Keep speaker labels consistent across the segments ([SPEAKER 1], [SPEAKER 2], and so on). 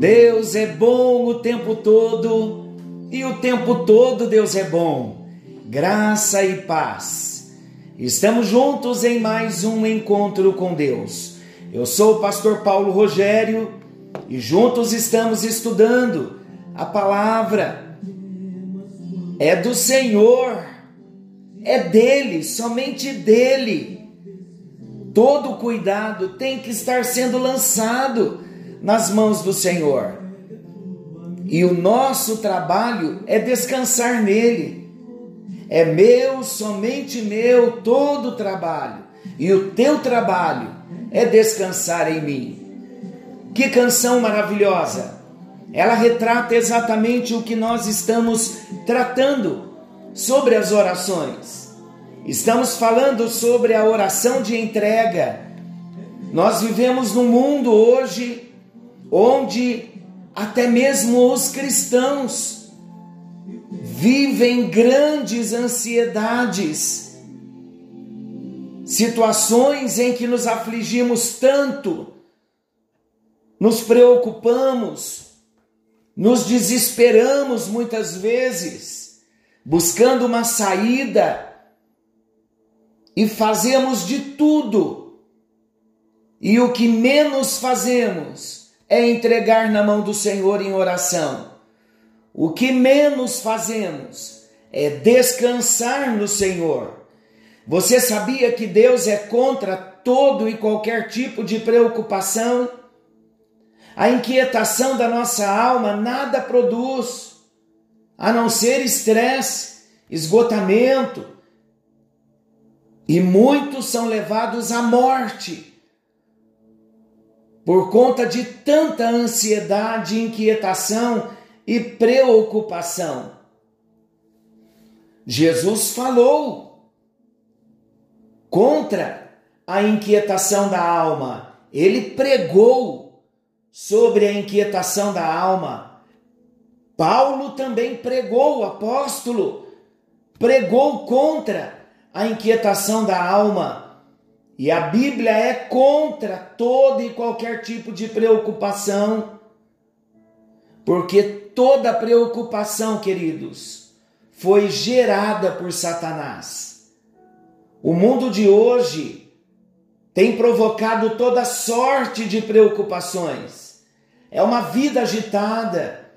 [SPEAKER 1] Deus é bom o tempo todo e o tempo todo Deus é bom. Graça e paz. Estamos juntos em mais um encontro com Deus. Eu sou o pastor Paulo Rogério e juntos estamos estudando a palavra. É do Senhor, é dele, somente dele. Todo cuidado tem que estar sendo lançado nas mãos do Senhor. E o nosso trabalho é descansar nele. É meu, somente meu, todo o trabalho. E o teu trabalho é descansar em mim. Que canção maravilhosa! Ela retrata exatamente o que nós estamos tratando sobre as orações. Estamos falando sobre a oração de entrega. Nós vivemos num mundo hoje onde até mesmo os cristãos vivem grandes ansiedades, situações em que nos afligimos tanto, nos preocupamos, nos desesperamos muitas vezes, buscando uma saída e fazemos de tudo. E o que menos fazemos é entregar na mão do Senhor em oração. O que menos fazemos é descansar no Senhor. Você sabia que Deus é contra todo e qualquer tipo de preocupação? A inquietação da nossa alma nada produz, a não ser estresse, esgotamento, e muitos são levados à morte por conta de tanta ansiedade, inquietação e preocupação. Jesus falou contra a inquietação da alma. Ele pregou sobre a inquietação da alma. Paulo também pregou, o apóstolo pregou contra a inquietação da alma e a Bíblia é contra todo e qualquer tipo de preocupação, porque toda preocupação, queridos, foi gerada por Satanás. O mundo de hoje tem provocado toda sorte de preocupações. É uma vida agitada,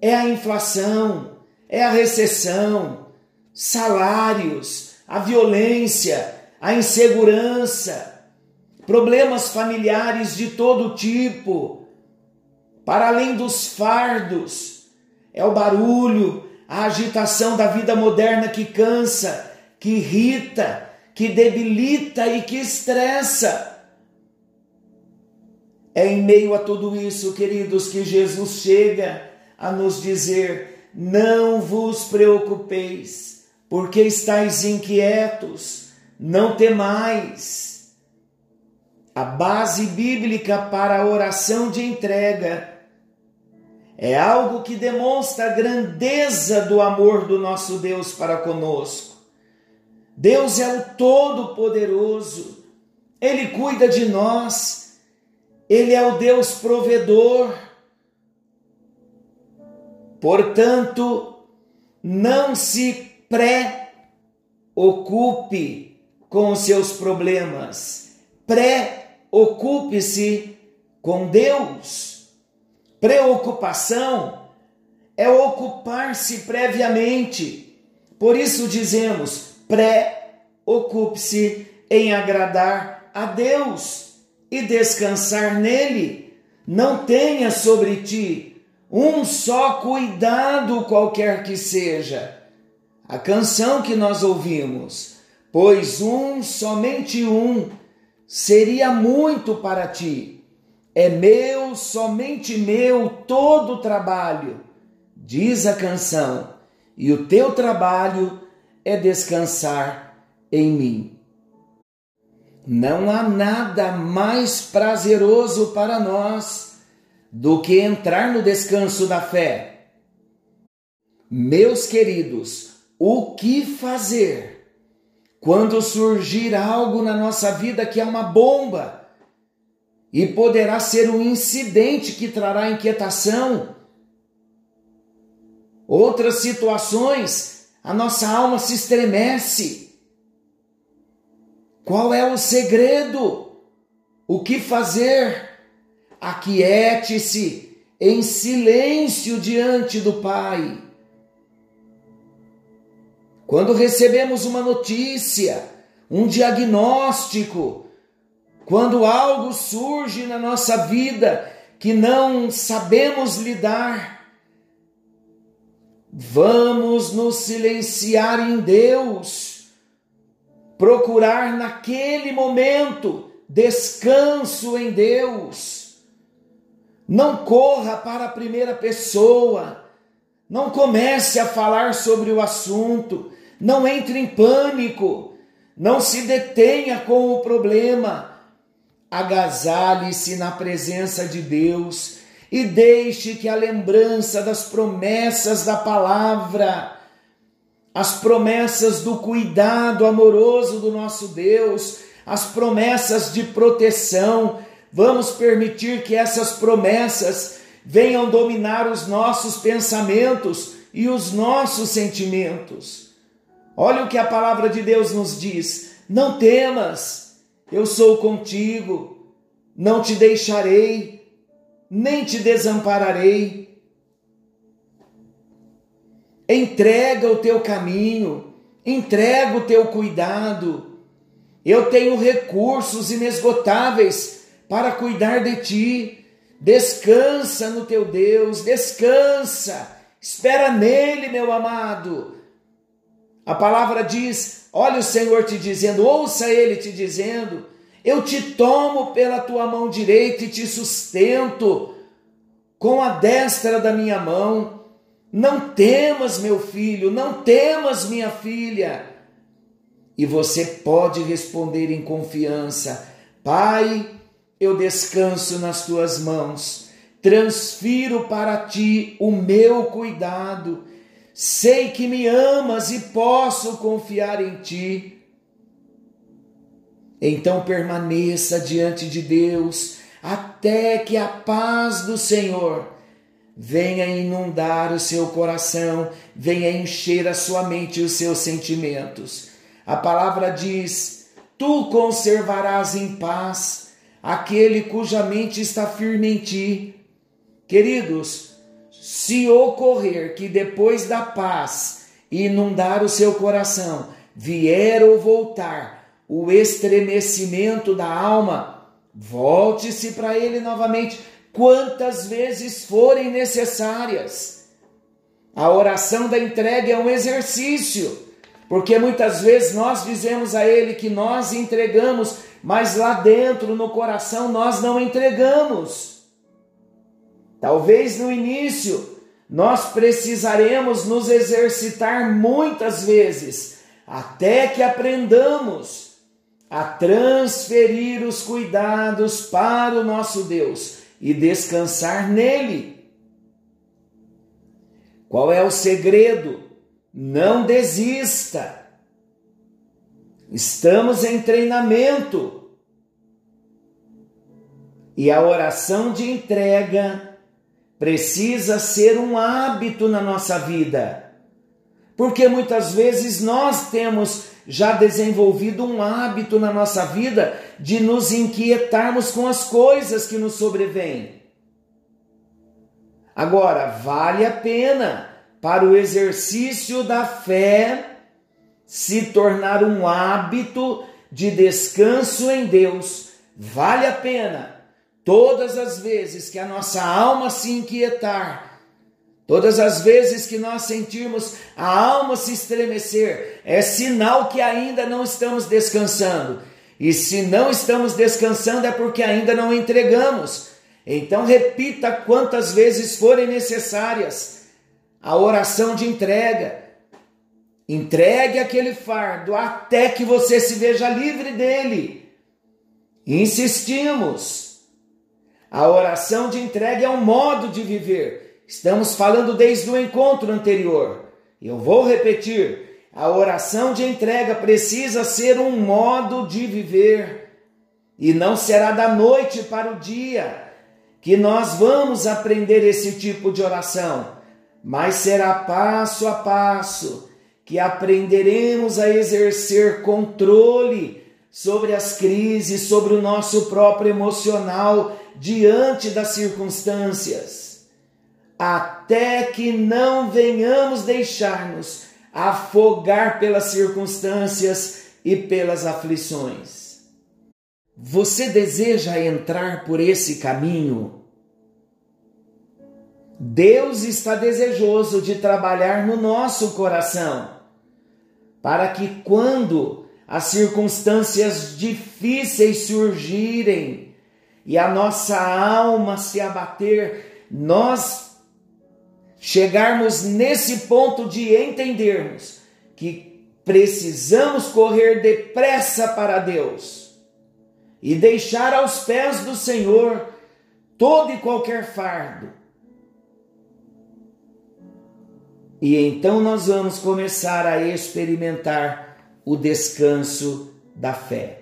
[SPEAKER 1] é a inflação, é a recessão, salários, a violência, a insegurança, problemas familiares de todo tipo, para além dos fardos, é o barulho, a agitação da vida moderna que cansa, que irrita, que debilita e que estressa. É em meio a tudo isso, queridos, que Jesus chega a nos dizer: não vos preocupeis, porque estáis inquietos não temais. A base bíblica para a oração de entrega é algo que demonstra a grandeza do amor do nosso Deus para conosco. Deus é o Todo-Poderoso, Ele cuida de nós, Ele é o Deus provedor. Portanto, não se pré-ocupe com os seus problemas. Pré-ocupe-se com Deus. Preocupação é ocupar-se previamente. Por isso dizemos: pré-ocupe-se em agradar a Deus e descansar nele. Não tenha sobre ti um só cuidado qualquer que seja. A canção que nós ouvimos, pois um, somente um, seria muito para ti. É meu, somente meu, todo o trabalho, diz a canção, e o teu trabalho é descansar em mim. Não há nada mais prazeroso para nós do que entrar no descanso da fé. Meus queridos, o que fazer quando surgir algo na nossa vida que é uma bomba e poderá ser um incidente que trará inquietação? Outras situações, a nossa alma se estremece qual é o segredo? O que fazer? Aquiete-se em silêncio diante do Pai. Quando recebemos uma notícia, um diagnóstico, quando algo surge na nossa vida que não sabemos lidar, vamos nos silenciar em Deus procurar naquele momento descanso em Deus. Não corra para a primeira pessoa, não comece a falar sobre o assunto, não entre em pânico, não se detenha com o problema. Agasalhe-se na presença de Deus e deixe que a lembrança das promessas da palavra as promessas do cuidado amoroso do nosso Deus, as promessas de proteção. Vamos permitir que essas promessas venham dominar os nossos pensamentos e os nossos sentimentos. Olha o que a palavra de Deus nos diz: não temas, eu sou contigo, não te deixarei, nem te desampararei. Entrega o teu caminho, entrega o teu cuidado. Eu tenho recursos inesgotáveis para cuidar de ti. Descansa no teu Deus, descansa. Espera nele, meu amado. A palavra diz: olha o Senhor te dizendo, ouça ele te dizendo: Eu te tomo pela tua mão direita e te sustento com a destra da minha mão. Não temas, meu filho, não temas, minha filha. E você pode responder em confiança: Pai, eu descanso nas tuas mãos, transfiro para ti o meu cuidado. Sei que me amas e posso confiar em ti. Então permaneça diante de Deus até que a paz do Senhor venha inundar o seu coração, venha encher a sua mente e os seus sentimentos. A palavra diz: Tu conservarás em paz aquele cuja mente está firme em ti. Queridos, se ocorrer que depois da paz inundar o seu coração, vier ou voltar o estremecimento da alma, volte-se para ele novamente quantas vezes forem necessárias. A oração da entrega é um exercício, porque muitas vezes nós dizemos a Ele que nós entregamos, mas lá dentro, no coração, nós não entregamos. Talvez no início nós precisaremos nos exercitar muitas vezes, até que aprendamos a transferir os cuidados para o nosso Deus e descansar nele. Qual é o segredo? Não desista. Estamos em treinamento. E a oração de entrega precisa ser um hábito na nossa vida. Porque muitas vezes nós temos já desenvolvido um hábito na nossa vida de nos inquietarmos com as coisas que nos sobrevêm. Agora, vale a pena para o exercício da fé se tornar um hábito de descanso em Deus. Vale a pena todas as vezes que a nossa alma se inquietar, todas as vezes que nós sentirmos a alma se estremecer, é sinal que ainda não estamos descansando. E se não estamos descansando é porque ainda não entregamos. Então repita quantas vezes forem necessárias a oração de entrega. Entregue aquele fardo até que você se veja livre dele. Insistimos. A oração de entrega é um modo de viver. Estamos falando desde o encontro anterior. Eu vou repetir. A oração de entrega precisa ser um modo de viver. E não será da noite para o dia que nós vamos aprender esse tipo de oração, mas será passo a passo que aprenderemos a exercer controle sobre as crises, sobre o nosso próprio emocional diante das circunstâncias, até que não venhamos deixar-nos afogar pelas circunstâncias e pelas aflições. Você deseja entrar por esse caminho? Deus está desejoso de trabalhar no nosso coração, para que quando as circunstâncias difíceis surgirem e a nossa alma se abater, nós chegarmos nesse ponto de entendermos que precisamos correr depressa para Deus e deixar aos pés do Senhor todo e qualquer fardo. E então nós vamos começar a experimentar o descanso da fé.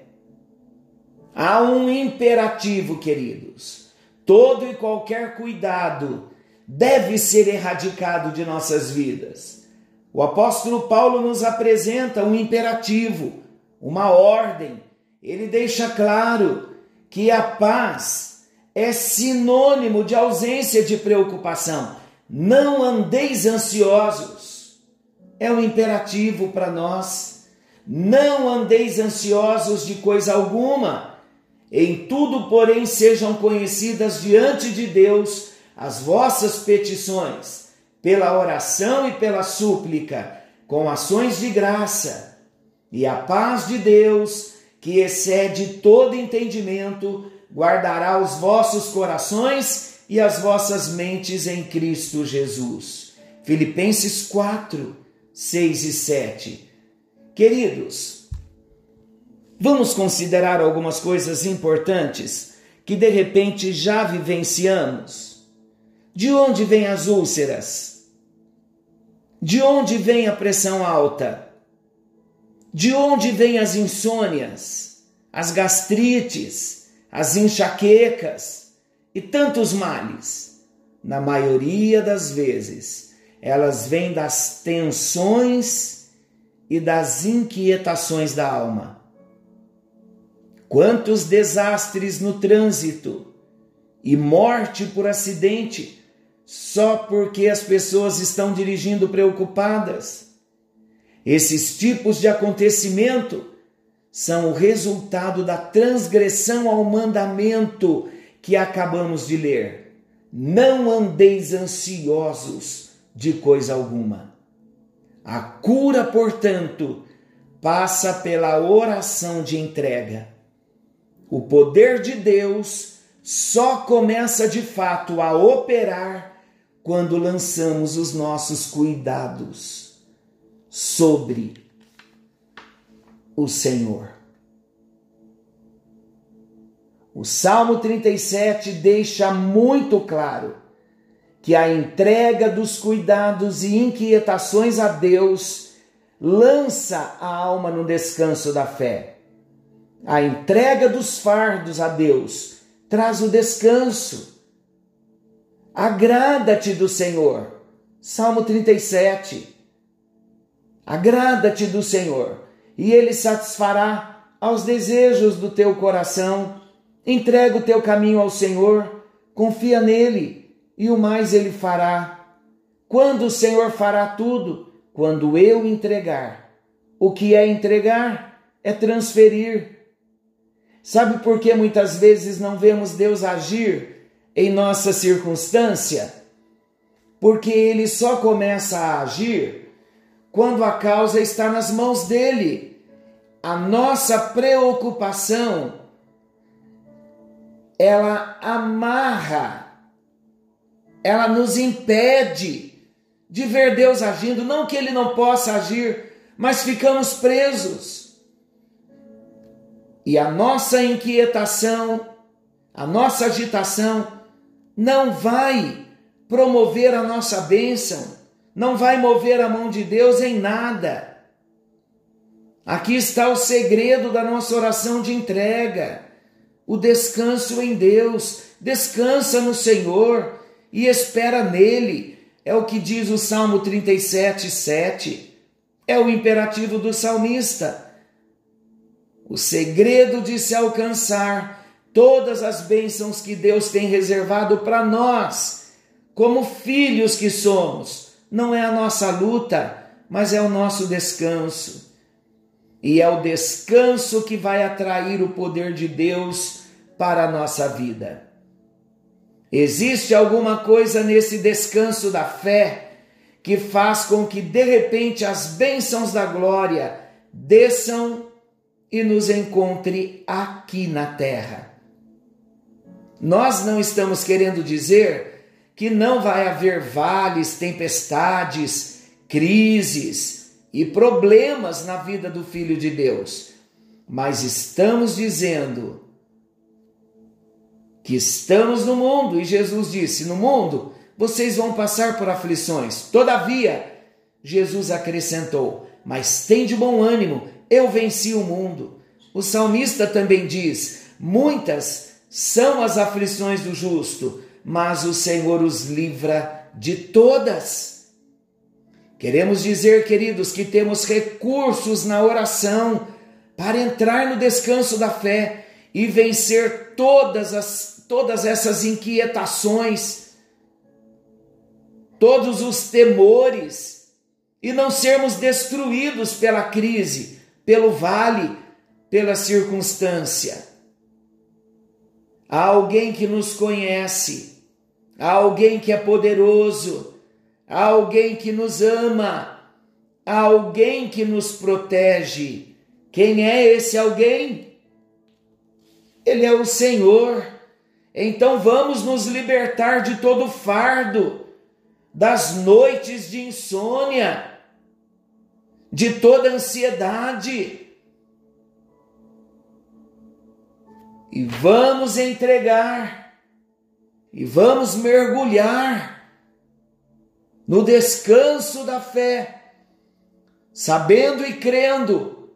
[SPEAKER 1] Há um imperativo, queridos. Todo e qualquer cuidado deve ser erradicado de nossas vidas. O apóstolo Paulo nos apresenta um imperativo, uma ordem ele deixa claro que a paz é sinônimo de ausência de preocupação. Não andeis ansiosos. É um imperativo para nós. Não andeis ansiosos de coisa alguma. Em tudo, porém, sejam conhecidas diante de Deus as vossas petições, pela oração e pela súplica, com ações de graça. E a paz de Deus, que excede todo entendimento, guardará os vossos corações e as vossas mentes em Cristo Jesus. Filipenses 4, 6 e 7. Queridos, vamos considerar algumas coisas importantes que de repente já vivenciamos. De onde vêm as úlceras? De onde vem a pressão alta? De onde vêm as insônias, as gastrites, as enxaquecas e tantos males? Na maioria das vezes, elas vêm das tensões e das inquietações da alma. Quantos desastres no trânsito e morte por acidente só porque as pessoas estão dirigindo preocupadas esses tipos de acontecimento são o resultado da transgressão ao mandamento que acabamos de ler. Não andeis ansiosos de coisa alguma. A cura, portanto, passa pela oração de entrega. O poder de Deus só começa de fato a operar quando lançamos os nossos cuidados sobre o Senhor. O Salmo 37 deixa muito claro que a entrega dos cuidados e inquietações a Deus lança a alma no descanso da fé. A entrega dos fardos a Deus traz o descanso. Agrada-te do Senhor. Salmo 37. Agrada-te do Senhor, e ele satisfará aos desejos do teu coração. Entrega o teu caminho ao Senhor, confia nele, e o mais ele fará. Quando o Senhor fará tudo? Quando eu entregar. O que é entregar? É transferir. Sabe por que muitas vezes não vemos Deus agir em nossa circunstância? Porque ele só começa a agir quando a causa está nas mãos dele. A nossa preocupação ela amarra, ela nos impede de ver Deus agindo, não que ele não possa agir, mas ficamos presos e a nossa inquietação, a nossa agitação não vai promover a nossa bênção, não vai mover a mão de Deus em nada. Aqui está o segredo da nossa oração de entrega, o descanso em Deus. Descansa no Senhor e espera nele. É o que diz o Salmo 37, 7. É o imperativo do salmista. O segredo de se alcançar todas as bênçãos que Deus tem reservado para nós, como filhos que somos, não é a nossa luta, mas é o nosso descanso. E é o descanso que vai atrair o poder de Deus para a nossa vida. Existe alguma coisa nesse descanso da fé que faz com que de repente as bênçãos da glória desçam e nos encontre aqui na terra. Nós não estamos querendo dizer que não vai haver vales, tempestades, crises e problemas na vida do Filho de Deus, mas estamos dizendo que estamos no mundo e Jesus disse: No mundo vocês vão passar por aflições. Todavia, Jesus acrescentou: Mas tem de bom ânimo, eu venci o mundo. O salmista também diz: muitas são as aflições do justo, mas o Senhor os livra de todas. Queremos dizer, queridos, que temos recursos na oração para entrar no descanso da fé e vencer todas, as, todas essas inquietações, todos os temores e não sermos destruídos pela crise pelo vale, pela circunstância. Há alguém que nos conhece, há alguém que é poderoso, há alguém que nos ama, há alguém que nos protege. Quem é esse alguém? Ele é o Senhor. Então vamos nos libertar de todo fardo, das noites de insônia de toda ansiedade. E vamos entregar, e vamos mergulhar no descanso da fé, sabendo e crendo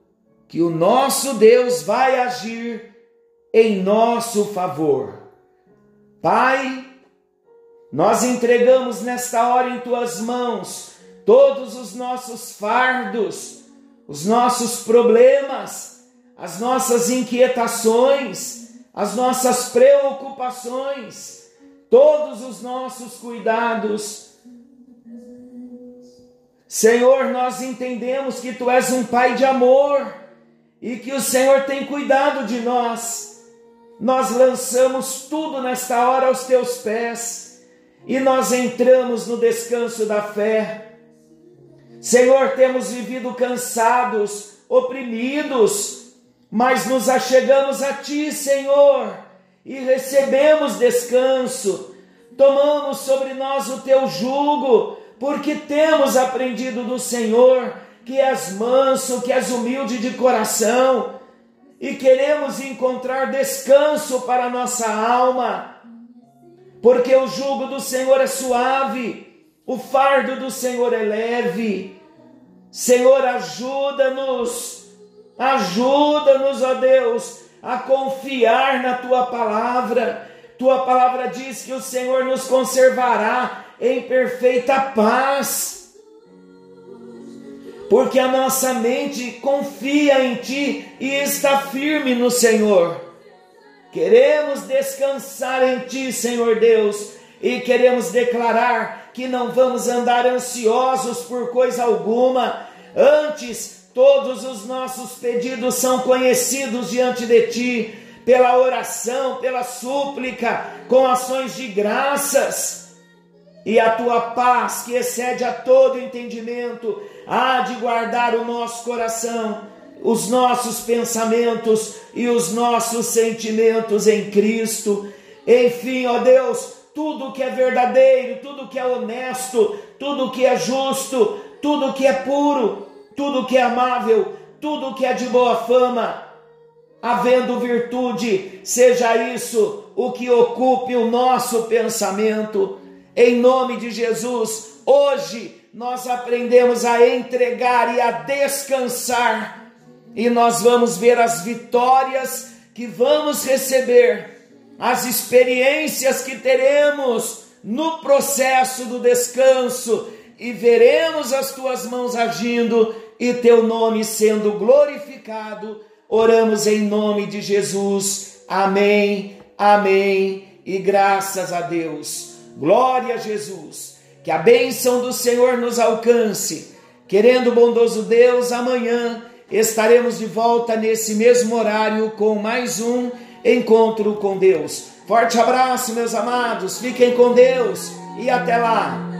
[SPEAKER 1] que o nosso Deus vai agir em nosso favor. Pai, nós entregamos nesta hora em tuas mãos todos os nossos fardos, os nossos problemas, as nossas inquietações, as nossas preocupações, todos os nossos cuidados. Senhor, nós entendemos que Tu és um Pai de amor e que o Senhor tem cuidado de nós. Nós lançamos tudo nesta hora aos Teus pés e nós entramos no descanso da fé Senhor, temos vivido cansados, oprimidos, mas nos achegamos a Ti, Senhor, e recebemos descanso. Tomamos sobre nós o Teu jugo, porque temos aprendido do Senhor que és manso, que és humilde de coração, e queremos encontrar descanso para nossa alma, porque o jugo do Senhor é suave o fardo do Senhor é leve. Senhor, ajuda-nos, ajuda-nos, ó Deus, a confiar na tua palavra. Tua palavra diz que o Senhor nos conservará em perfeita paz. Porque a nossa mente confia em ti e está firme no Senhor. Queremos descansar em ti, Senhor Deus, e queremos declarar que não vamos andar ansiosos por coisa alguma, antes todos os nossos pedidos são conhecidos diante de ti, pela oração, pela súplica, com ações de graças. E a tua paz, que excede a todo entendimento, há de guardar o nosso coração, os nossos pensamentos e os nossos sentimentos em Cristo. Enfim, ó Deus, tudo que é verdadeiro, tudo que é honesto, tudo que é justo, tudo que é puro, tudo que é amável, tudo que é de boa fama, havendo virtude, seja isso o que ocupe o nosso pensamento. Em nome de Jesus, hoje nós aprendemos a entregar e a descansar, e nós vamos ver as vitórias que vamos receber as experiências que teremos no processo do descanso e veremos as tuas mãos agindo e teu nome sendo glorificado. Oramos em nome de Jesus. Amém, amém e graças a Deus. Glória a Jesus. Que a bênção do Senhor nos alcance. Querendo bondoso Deus, amanhã estaremos de volta nesse mesmo horário com mais um encontro com Deus. Forte abraço, meus amados, fiquem com Deus e até lá.